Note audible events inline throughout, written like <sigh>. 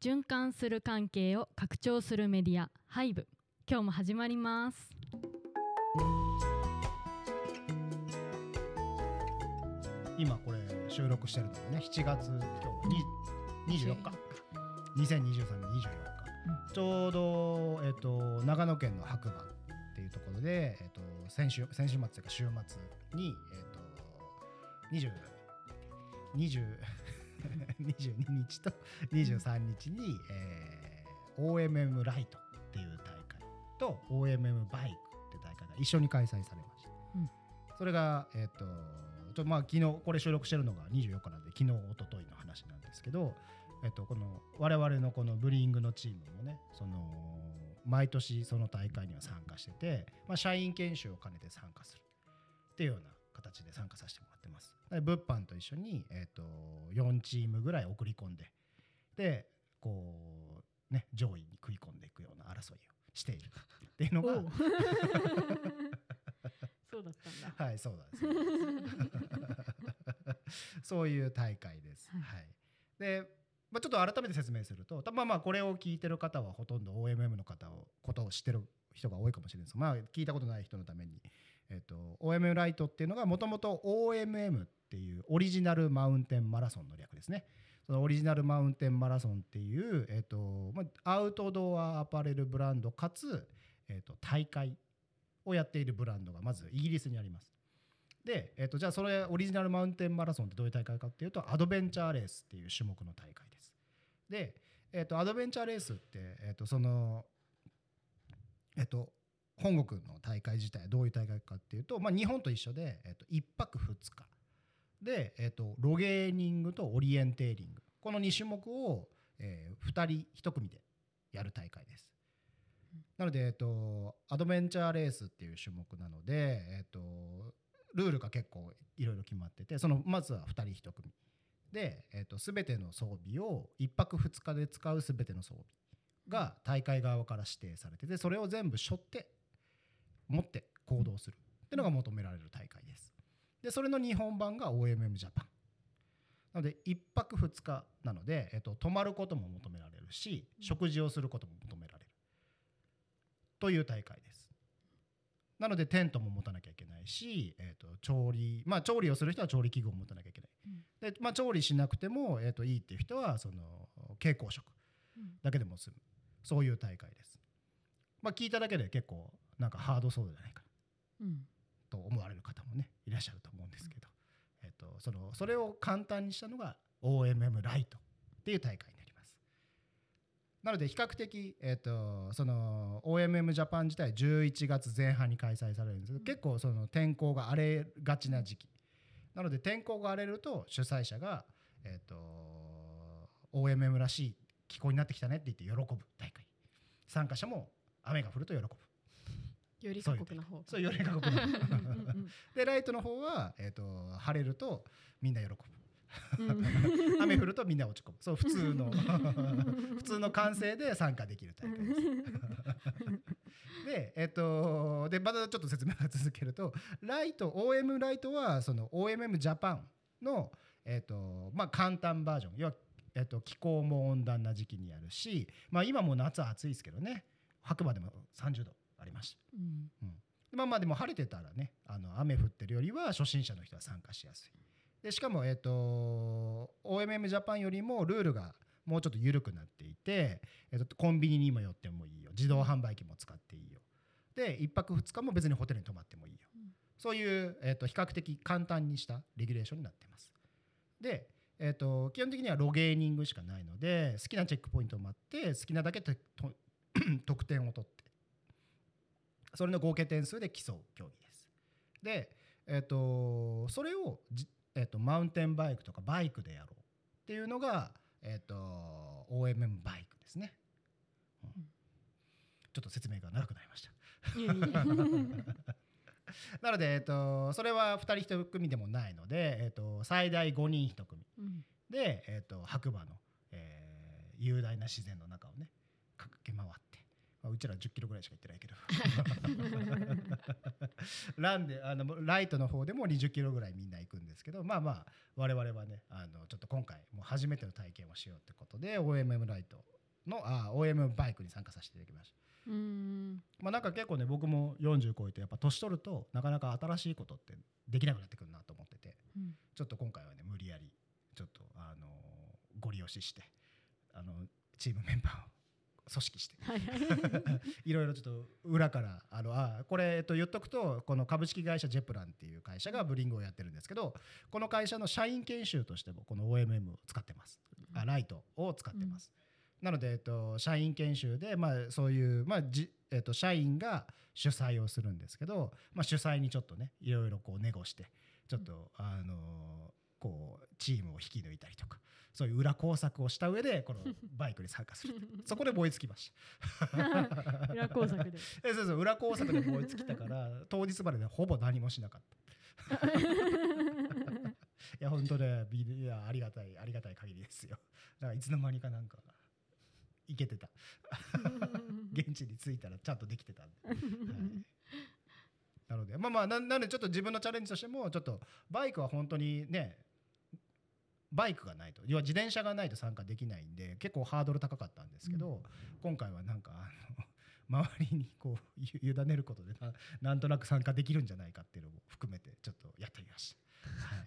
循環する関係を拡張するメディアハイブ。今日も始まります。今これ収録してるのがね7月今日は24日。2023年24日、ちょうど、えっと長野県の白馬っていうところで、えっと先週先週末というか週末に、えっと20 20 <laughs> 22日と23日に、えー OMM ライトっていう大会と OMM バイクっていう大会が一緒に開催されました。うんそれが、えっとちょまあ、昨日これ収録してるのが24日なんで昨日一昨日の話なんですけど、えっと、この我々のこのブリーイングのチームもねその毎年その大会には参加してて、まあ、社員研修を兼ねて参加するっていうような形で参加させてもらってます。で物販と一緒に、えっと4チームぐらい送り込んででこうね上位に食い込んでいくような争いをしているっていうのが <laughs> そうだったんだはい、そうなんです。<laughs> そういう大会です。はいはい。で、まあ、ちょっと改めて説明すると、たまあまあこれを聞いてる方はほとんど OMM の方をことを知ってる人が多いかもしれないです。まあ聞いたことない人のために、えっと OMM ライトっていうのがもともと OMM っていうオリジナルマウンテンマラソンの略ですね。そのオリジナルマウンテンマラソンっていう、えっとまあ、アウトドアアパレルブランドかつ、えっと大会をやっているブランドがまずイギリスにあります。で、えっとじゃあそれオリジナルマウンテンマラソンってどういう大会かっていうとアドベンチャーレースっていう種目の大会です。で、えっとアドベンチャーレースって、えっとそのえっと本国の大会自体どういう大会かっていうと、まあ、日本と一緒で、えっと1泊2日で、えっとロゲーニングとオリエンテーリングこの2種目を、え2人1組でやる大会です。なので、えっと、アドベンチャーレースっていう種目なので、えっと、ルールが結構いろいろ決まっててそのまずは2人1組で、えっと、全ての装備を1泊2日で使う全ての装備が大会側から指定されててそれを全部背負って持って行動する。っていうのが求められる大会です。でそれの日本版が OMM ジャパンなので1泊2日なので、えっと、泊まることも求められるし食事をすることも求められる。という大会です。なのでテントも持たなきゃいけないし、えー、と調理まあ調理をする人は調理器具を持たなきゃいけない、でまあ、調理しなくても、えー、といいっていう人はその蛍光色だけでも済む。そういう大会です。まあ、聞いただけで結構なんかハードそうじゃないか。なうん。と思われる方もねいらっしゃると思うんですけど、えっとそのそれを簡単にしたのが OMM ライトっていう大会になります。なので比較的、えっとその OMM ジャパン自体11月前半に開催されるんですけど、結構その天候が荒れがちな時期。なので天候が荒れると主催者が、えっと OMM らしい気候になってきたねって言って喜ぶ大会。参加者も雨が降ると喜ぶより過酷な方そうより過酷なでライトの方は、えー、と晴れるとみんな喜ぶ。うん。雨降るとみんな落ち込む。そう普通の。<laughs> 普通の歓声で参加できる大会です。でえっ、とでまたちょっと説明が続けるとライト OM ライトはその OMM ジャパンの、えっとまあ、簡単バージョン。要は、えっと気候も温暖な時期にやるし、まあ、今も夏は暑いですけどね。白馬でも30度ありました。うん。うん。まあまあでも晴れてたらねあの雨降ってるよりは初心者の人は参加しやすい。でしかも、えっと OMM ジャパンよりもルールがもうちょっと緩くなっていて、えっとコンビニにも寄ってもいいよ。自動販売機も使っていいよ。で1泊2日も別にホテルに泊まってもいいよ、そういう、えっと比較的簡単にしたレギュレーションになってます。で、えっと基本的にはロゲーニングしかないので好きなチェックポイントを待って好きなだけとと <clears throat> 得点を取ってそれの合計点数で競う競技です。で、えっとそれをじ、えっとマウンテンバイクとかバイクでやろうっていうのが、えっと OMM バイクですね、うん。ちょっと説明が長くなりました。<laughs> なので、えっとそれは2人1組でもないので、えっと最大5人1組。うん。で、えっと白馬の、えー雄大な自然の中をねあ、うちら10キロぐらいしか行ってないけど。<laughs> ランであのライトの方でも20キロぐらいみんな行くんですけどまあまあ我々はねあのちょっと今回もう初めての体験をしようってことで OMM ライトのあ OM バイクに参加させていただきました。うん。まあ、なんか結構ね僕も40超えてやっぱ年取るとなかなか新しいことってできなくなってくるなと思っててうん。ちょっと今回はね無理やりちょっとあのご利用ししてあのチームメンバーを組織して。はい。ろいろちょっと裏からあのあこれ、えっと、言っとくとこの株式会社ジェプランっていう会社がブリングをやってるんですけどこの会社の社員研修としてもこの OMM を使ってます。あライトを使ってます、なので、えっと、社員研修で、まあ、そういう、まあじえっと、社員が主催をするんですけど、まあ、主催にちょっとねいろいろこうネゴしてちょっと、あのこうチームを引き抜いたりとかそういう裏工作をした上でこのバイクに参加する。<laughs> そこで燃え尽きました。<laughs> 裏工作で。<laughs> えそうそう裏工作で燃え尽きたから当日までねほぼ何もしなかった。いや本当ねびいやありがたいありがたい限りですよ。だからいつの間にかなんかいけてた。現地に着いたらちゃんとできてたんで、はい、なのでまあまあななんでちょっと自分のチャレンジとしてもちょっとバイクは本当にねバイクがないと。要は自転車がないと参加できないんで結構ハードル高かったんですけど、今回はなんかあの <laughs> 周りにこう <laughs> ゆ委ねることでななんとなく参加できるんじゃないかっていうのも含めてちょっとやってみました、はい、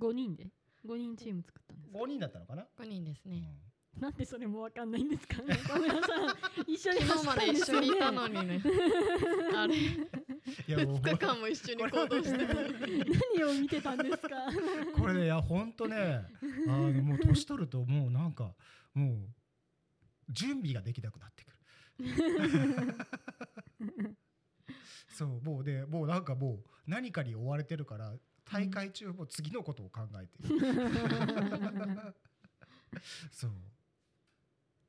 5人で？5人チーム作ったんですか？5人だったのかな、5人ですね、なんでそれもわかんないんですか？<laughs> 中村さん一緒に昨日まで一緒にいたのにね。あれ。うん、いやもう2日間も一緒に行動してたのに。何を見てたんですか？これねいやほんとねあのもう年取るともうなんかもう準備ができなくなってくる。<laughs> そうもうねもうなんかもう何かに追われてるから大会中も次のことを考えてる、<laughs> そう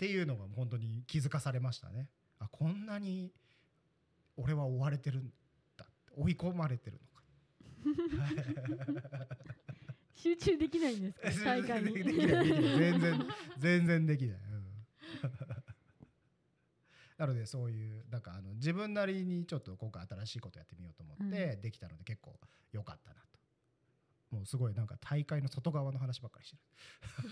っていうのが本当に気づかされましたね。あこんなに俺は追われてるんだ。追い込まれてるのか。集中できないんですか？大会に。全然全然できない、うん。なのでそういうなんかあの自分なりにちょっと今回新しいことやってみようと思ってできたので結構良かったなともうすごいなんか大会の外側の話ばっかりして <laughs>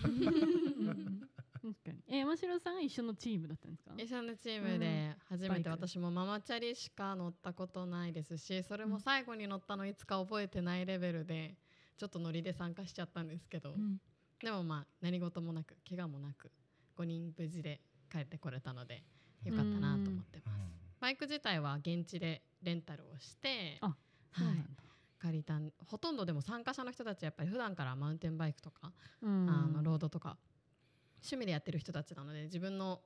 確かに。え山城さんが一緒のチームだったんですか？一緒のチームで初めて私もママチャリしか乗ったことないですしそれも最後に乗ったのいつか覚えてないレベルでちょっとノリで参加しちゃったんですけど。うん。でもまあ何事もなく怪我もなく5人無事で帰ってこれたのでよかったなと思ってる、ます。バイク自体は現地でレンタルをしてはい借りたんほとんどでも参加者の人たちやっぱり普段からマウンテンバイクとか、うん。あのロードとか趣味でやってる人たちなので自分の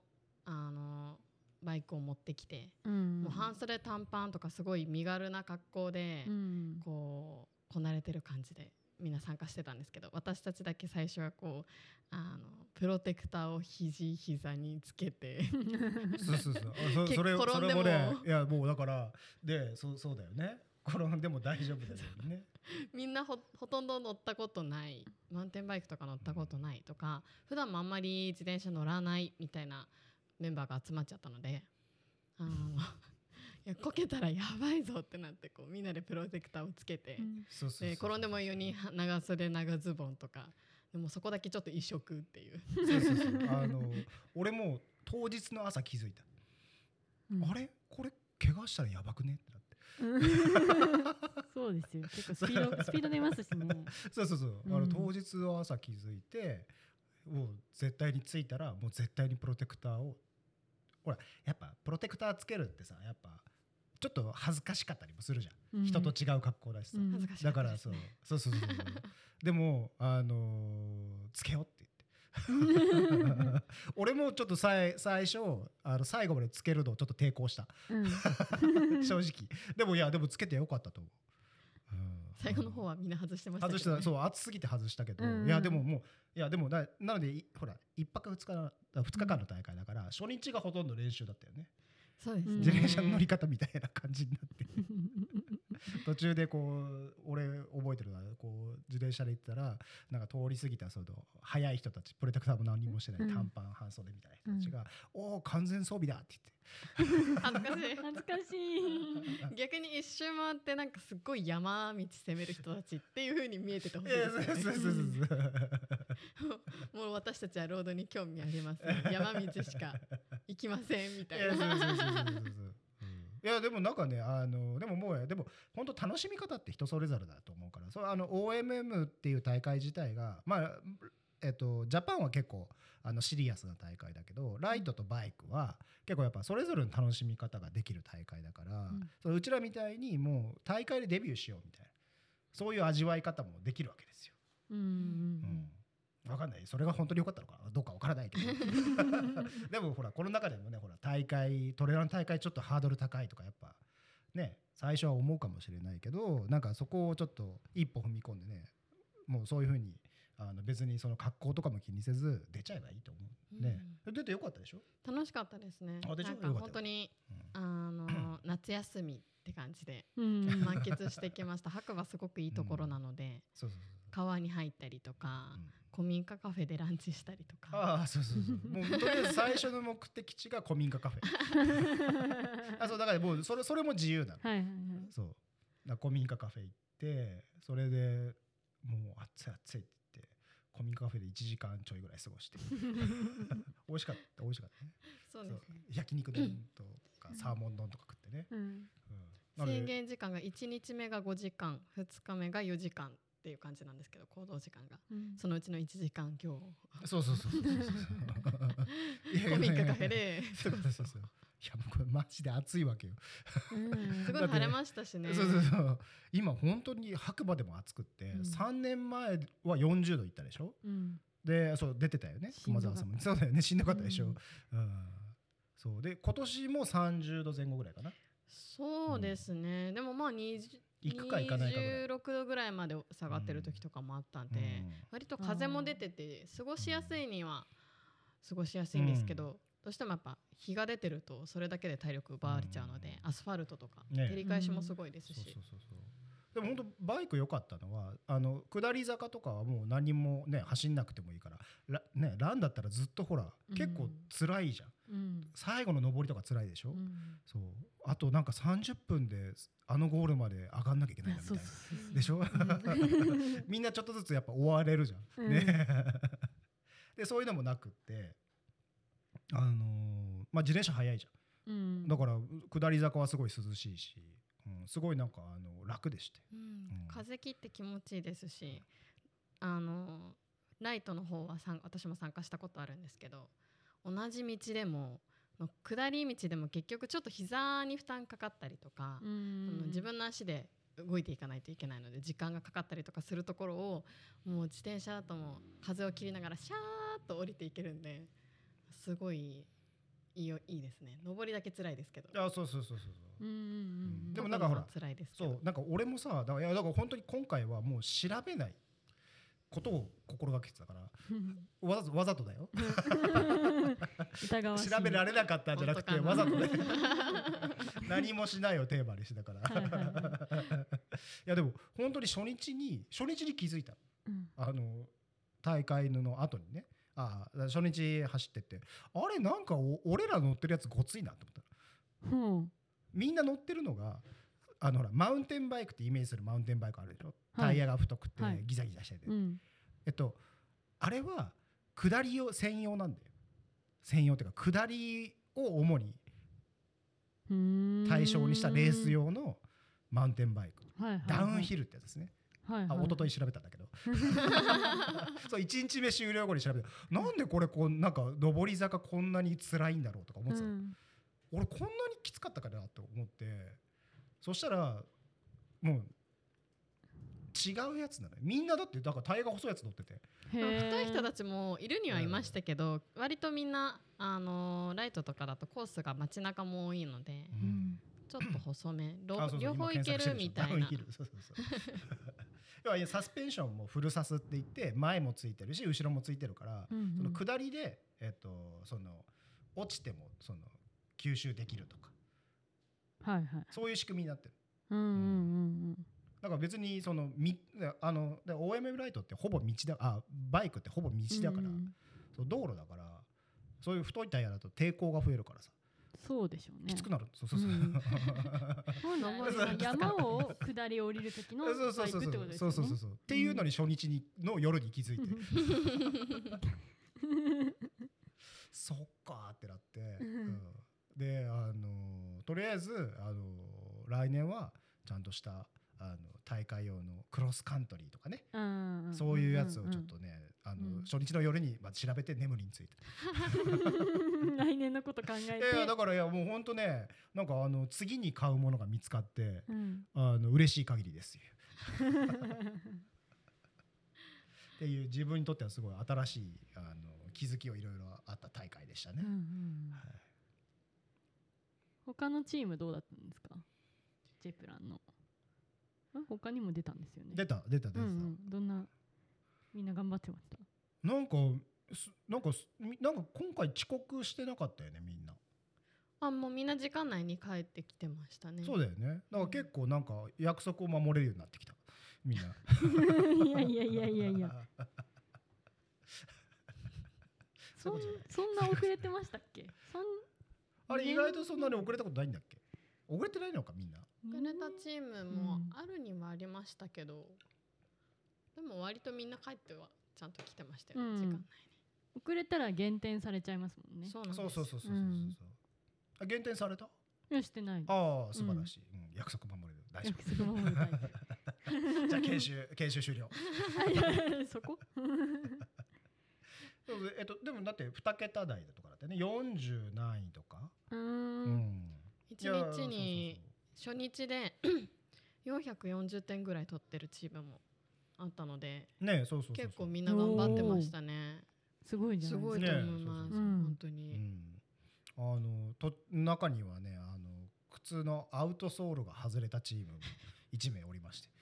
あのバイクを持ってきて、うん。もう半袖短パンとかすごい身軽な格好で、うん。こうこなれてる感じでみんな参加してたんですけど私たちだけ最初はこうあのプロテクターを肘膝につけてそうそうそう。あ <laughs> それそれもねいやもうだからでそうそうだよね転んでも大丈夫だよね。<laughs> みんなほほとんど乗ったことない。マウンテンバイクとか乗ったことないとか普段もあんまり自転車乗らないみたいなメンバーが集まっちゃったのであの <laughs> いやこけたらやばいぞってなってこうみんなでプロテクターをつけて、うん。で転んでもいいように長袖長ズボンとかでもそこだけちょっと異色っていう。そうそうそう。あの俺も当日の朝気づいた、うん。あれ？これ怪我したらやばくね？そうですよ。結構スピード <laughs> スピード出ますしね。そうそうそう、あうん。の当日の朝気づいてもう絶対に着いたらもう絶対にプロテクターをほらやっぱプロテクターつけるってさやっぱちょっと恥ずかしかったりもするじゃん、うん。人と違う格好だしさ、うん。だからそう。そうそうそう。でもあのーつけよう <laughs> 俺もちょっとさい最初あの最後までつけるのをちょっと抵抗した。うん。<laughs> 正直。でもいやでもつけてよかったと。思う、うん。最後の方はみんな外してましたけど、外ね、した。そう暑すぎて外したけど、うん。いやでももういやでもだなのでいほら一泊二日な二日間の大会だから、初日がほとんど練習だったよね、そうですね、うん自転車の乗り方みたいな感じになって <laughs> <laughs> 途中でこう俺覚えてるのはこう自転車で行ったらなんか通り過ぎたその速い人たちプロテクターも何もしてない、うん。短パン半袖みたいな人たちが「おお完全装備だ」って恥ずかしい。恥ずかしい。言って。逆に一周回ってなんかすっごい山道攻める人たちっていう風に見えててほしいですよね。そうそうそうそう。もう私たちはロードに興味ありません。山道しか行きませんみたいないやでもなんかねあのでももうでも本当楽しみ方って人それぞれだと思うから。そうあの OMM っていう大会自体がまあえっとジャパンは結構あのシリアスな大会だけどライトとバイクは結構やっぱそれぞれの楽しみ方ができる大会だから、うん。そのうちらみたいにもう大会でデビューしようみたいなそういう味わい方もできるわけですよ。うんうん。うん、分かんない。それが本当に良かったのか。どうか分からないけど。<laughs> でもほらこの中でもねほら大会トレーラーの大会ちょっとハードル高いとかやっぱね最初は思うかもしれないけどなんかそこをちょっと一歩踏み込んでねもうそういうふうにあの別にその格好とかも気にせず出ちゃえばいいと思う。ね、出てよかったでしょ、楽しかったですね。あでしょ？なんか本当にうん。あの <coughs> 夏休みって感じでうん。うん満喫してきました。白馬すごくいいところなので、そうそう川に入ったりとか、古民家カフェでランチしたりとか。ああそうそうそう。<laughs> もうとりあえず最初の目的地が古民家カフェ。<laughs> あそうだからもうそれそれも自由なの。はいはいはい。そう。だ古民家カフェ行ってそれでもう暑い暑いって言って古民家カフェで1時間ちょいぐらい過ごして。<laughs> 美味しかった美味しかったね。そうですね。そう。焼肉丼とかサーモン丼とか食ってね、うん。うん。制限時間が1日目が5時間2日目が4時間っていう感じなんですけど行動時間が。うん。そのうちの1時間今日そうそうそうそうそう。古民家カフェでそうそうそうそう。いやもうこれマジで暑いわけよ、うん。<laughs> すごい晴れましたしね。そうそうそう。今本当に白馬でも暑くって、うん。3年前は40度いったでしょ？うん。でそう出てたよね。熊沢さんも。そうだよね。しんどかったでしょ、ううん。んそう。で今年も30度前後ぐらいかな。そうですね、でもまあ20行くか行かないかぐらい。26度ぐらいまで下がってる時とかもあったんで、割と風も出てて過ごしやすいには過ごしやすいんですけど、どうしてもやっぱ日が出てるとそれだけで体力奪われちゃうので、うん。アスファルトとかね。照り返しもすごいですし、でも本当バイク良かったのはあの下り坂とかはもう何もね走んなくてもいいからラ,、ね、ランだったらずっとほらうん。結構辛いじゃん、うん。最後の上りとか辛いでしょ、うん。そう。あとなんか30分であのゴールまで上がんなきゃいけないんだみたいなでしょ？<laughs> みんなちょっとずつやっぱ追われるじゃん。うん。ね。でそういうのもなくって、あのーまあ、自転車速いじゃうん。んだから下り坂はすごい涼しいし、うん、すごいなんかあの楽でして。うん。うん。風切って気持ちいいですしあのライトの方は参私も参加したことあるんですけど同じ道でもの下り道でも結局ちょっと膝に負担かかったりとか、うあのん自分の足で動いていかないといけないので時間がかかったりとかするところをもう自転車だともう風を切りながらシャーッと降りていけるんですごいいいよいいですね。上りだけ辛いですけど。あそうそうそうそうそう。うんうんうんでもなんかほら辛いですけど。そうなんか俺もさだからいやだから本当に今回はもう調べないことを心がけてたから。う <laughs> んわざとわざとだよ <laughs> 調べられなかったんじゃなくてわざとね。<laughs> 何もしないをテーマにしてたから。はいはいはい。<laughs> やでも本当に初日に初日に気づいたうん。あの大会の後にね。ああ初日走ってって。あれなんかお俺ら乗ってるやつごついなと思ったほうみんな乗ってるのがあのほらマウンテンバイクってイメージするマウンテンバイクあるでしょ、はい。タイヤが太くてはい。ギザギザしてて、うん。えっとあれは下り用専用なんだよ専用っていうか下りを主に対象にしたレース用のマウンテンバイク。はいはいはい。ダウンヒルってやつですね。はいはい。あ一昨日調べたんだけど。<laughs> そう1日目終了後に調べた。なんでこれこうなんか上り坂こんなに辛いんだろうとか思ってたの、うん。俺こんなにきつかったかなと思って。そしたらもう違うやつなのよ。みんなだってだからタイヤが細いやつ乗ってて。太い人たちもいるにはいましたけど、割とみんな、あのーライトとかだとコースが街中も多いので、うん。ちょっと細め。<clears throat> ろあそうそう両方いけるみたいな。要はサスペンションもフルサスって言って前もついてるし後ろもついてるから、うんうん。その下りで、えっと、その落ちてもその吸収できるとか。はいはい。そういう仕組みになってる。うんうんうんだから別にそのみあので OMM ライトってほぼ道だあバイクってほぼ道だから、うん。そう道路だからそういう太いタイヤだと抵抗が増えるからさ。そうでしょうね。きつくなる。そうそうそう、うん。<laughs> そうなんそうだ山を下り降りる時のそうそうそうそうタイプってことですよねそうそうそうそうっていうのに初日にの夜に気づいて、そっかーってなって、うんであのとりあえずあの来年はちゃんとしたあの大会用のクロスカントリーとかね、うんそういうやつをちょっとね、あのうん。初日の夜にまあ調べて眠りについて、<laughs> 来年のこと考えて。いやだからいやもう本当ねなんかあの次に買うものが見つかってうん。あの嬉しい限りですよ。っていう自分にとってはすごい新しいあの気づきをいろいろあった大会でしたね。うんう。ん。はい。他のチームどうだったんですか？ジェプランの。あ他にも出たんですよね。出た出た出た、うんうん、どんなみんな頑張ってました？なんかすなんかすみなんか今回遅刻してなかったよねみんな、あもうみんな時間内に帰ってきてましたね。そうだよね。だから結構なんか約束を守れるようになってきた。みんな。いやいやいやいやいや。<laughs> そんそんな遅れてましたっけ？そんあれ意外とそんなに遅れたことないんだっけ？遅れてないのかみんな遅れたチームもあるにはありましたけど、でも割とみんな帰ってはちゃんと来てましたよ、うん。時間遅れたら減点されちゃいますもんね。内にそうそうそうそうそうそうそう、う。ん。あ減点された？いやしてないああ素晴らしい、うん。約束守れる。大丈約束守るタイプ夫じゃあ研修 <laughs> 研修終了。<laughs> そこ？<laughs> えっとでもだって2桁台だとかだってね。40何位とか。うーうん。ん一日に初日で <coughs> 440点ぐらい取ってるチームもあったのでねそうそうそうそう。結構みんな頑張ってましたね。すごいじゃすないですか。ごいと思います、ねうん本当に、うん、あのと中にはねあの靴のアウトソールが外れたチームも1名おりまして、はい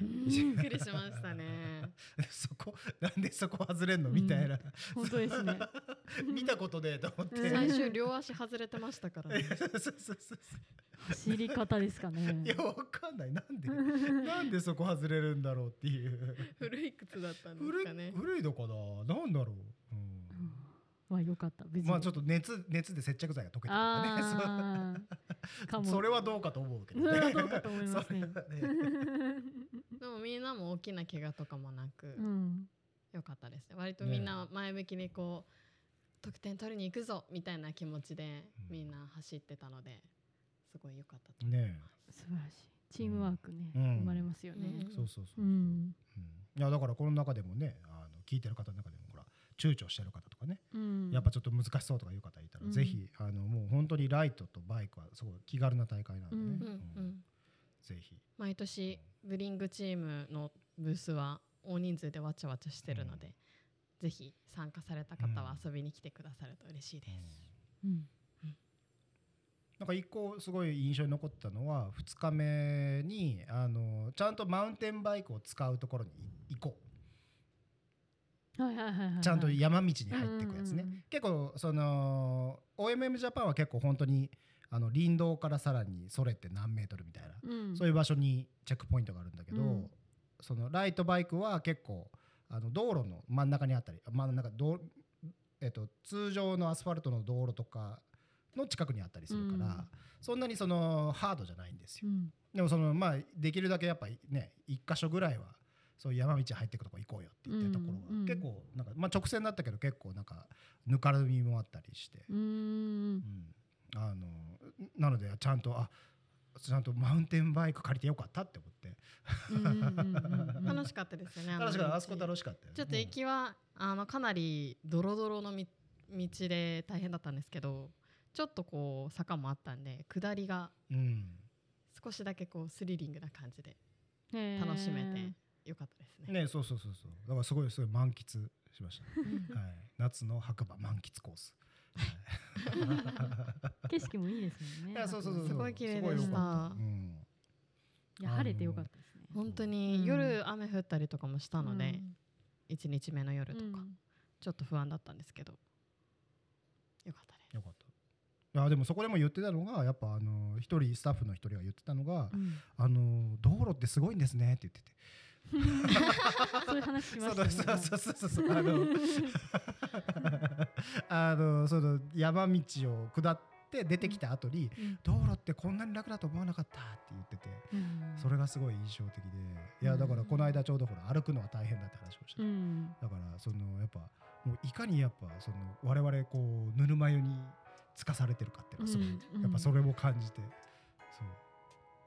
びっくりしましたね。<laughs> そこなんでそこ外れんのみたいな、本当ですね。<laughs> 見たことねえと思って、うん。最終両足外れてましたからね。<laughs> 走り方ですかね。いやわかんない。なんで？なんでそこ外れるんだろうっていう。古い靴だったんです古いかね。古いのかな？なんだろう、うん。まあよかった。まあちょっと熱熱で接着剤が溶けたとかね。それはどうかと思うけどそれはねどうかと思いますねみんなも大きな怪我とかもなく、うん。よかったですね。割とみんな前向きにこう得点取りに行くぞみたいな気持ちでうん。みんな走ってたのですごい良かったとね素晴らしい。チームワークね、うん。生まれますよね。うん。そうそうそうう、ん、うん。いやだからこの中でもねあの聞いてる方の中でもほら躊躇してる方とかね、うん、やっぱちょっと難しそうとかいう方いたら、うん。ぜひあのもう本当にライトとバイクはすごい気軽な大会なんでね、うん。うん。ううん。んぜひ。毎年ブリングチームのブースは大人数でわちゃわちゃしてるので、ぜひ参加された方は遊びに来てくださると嬉しいです、うん。なんか一個すごい印象に残ったのは2日目にあのちゃんとマウンテンバイクを使うところに行こはいはいはいはいはい。うちゃんと山道に入っていくやつね、うんうんうん結構その OMM ジャパンは結構本当にあの林道からさらにそれて何メートルみたいな、うん。そういう場所にチェックポイントがあるんだけど、うん。そのライトバイクは結構あの道路の真ん中にあったり真ん中どうえっと、通常のアスファルトの道路とかの近くにあったりするから、うん。そんなにそのハードじゃないんですよ。うん。でもそのまあできるだけやっぱりね一箇所ぐらいはそういう山道入っていくとこ行こうよって言ってるところは、うんうん。結構なんかまあ直線だったけど結構なんかぬかるみもあったりして、うーん。うんあのなのでちゃんとあちゃんとマウンテンバイク借りてよかったって思って。うんうんうんうん。<laughs> 楽しかったですよね楽しかった。あ道そこ楽しかったちょっと行きはあのかなりドロドロのみ道で大変だったんですけどちょっとこう坂もあったんで下りがうん。少しだけこうスリリングな感じで楽しめてよかったですね。ねそうそうそうそう。だからすごいすごい満喫しました、<laughs> はい、夏の白馬満喫コース、はい景色もいいですもんね。いやそうそうそうすごい綺麗でした。いや晴れてよかったですね。本当うんに夜雨降ったりとかもしたので、うん1日目の夜とか、うん。ちょっと不安だったんですけど。よかったです。よかった。いやでもそこでも言ってたのがやっぱあの一人スタッフの一人が言ってたのが、うん。あの道路ってすごいんですねって言ってて <laughs> そういう話しまそうしたね。そうそうそうそうあの <laughs> あのその山道を下っって出てきた後にうん。道路ってこんなに楽だと思わなかったって言っててうん。それがすごい印象的でいやだからこの間ちょうどほら歩くのは大変だって話をしてうん。だからそのやっぱもういかにやっぱその我々こうぬるま湯につかされてるかっていうのはすごい、うん。やっぱそれも感じてそう。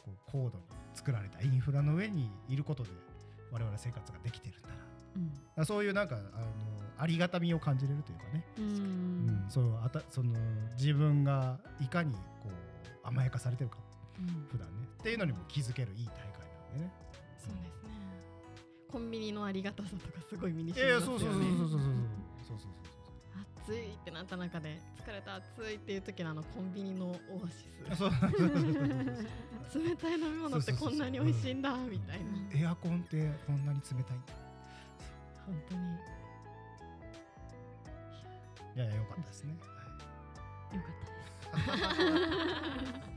こう高度に作られたインフラの上にいることで我々生活ができてるんだな。だからそういうなんかあのありがたみを感じれるというかね、うん。うん。そうあたその自分がいかにこう甘やかされてるか。うん。普段ね。っていうのにも気づけるいい大会なんでね。そうですね。コンビニのありがたさとかすごい身にいやい染みますよやそうそうそうそうそうねそうそうそうそう暑いってなった中で疲れた暑いっていう時のあのコンビニのオアシス。<laughs> 冷たい飲み物ってこんなに美味しいんだみたいな。エアコンってこんなに冷たい。んだ本当に。いやいやよかったですね、はい。よかったです <laughs>